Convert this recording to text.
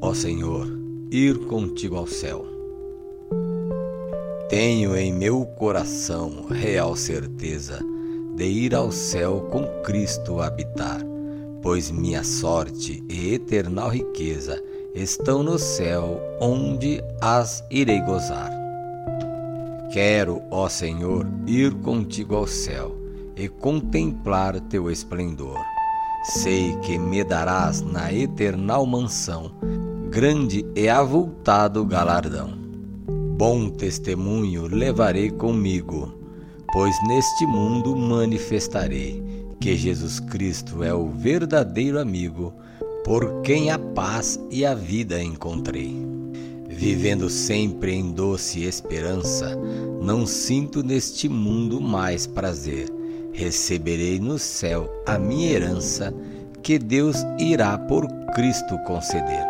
ó Senhor, ir contigo ao céu. Tenho em meu coração real certeza de ir ao céu com Cristo habitar, pois minha sorte e eternal riqueza estão no céu, onde as irei gozar. Quero, ó Senhor, ir contigo ao céu e contemplar teu esplendor. Sei que me darás na eternal mansão grande e avultado galardão. Bom testemunho levarei comigo, pois neste mundo manifestarei que Jesus Cristo é o verdadeiro amigo, por quem a paz e a vida encontrei. Vivendo sempre em doce esperança, não sinto neste mundo mais prazer. Receberei no céu a minha herança, que Deus irá por Cristo conceder.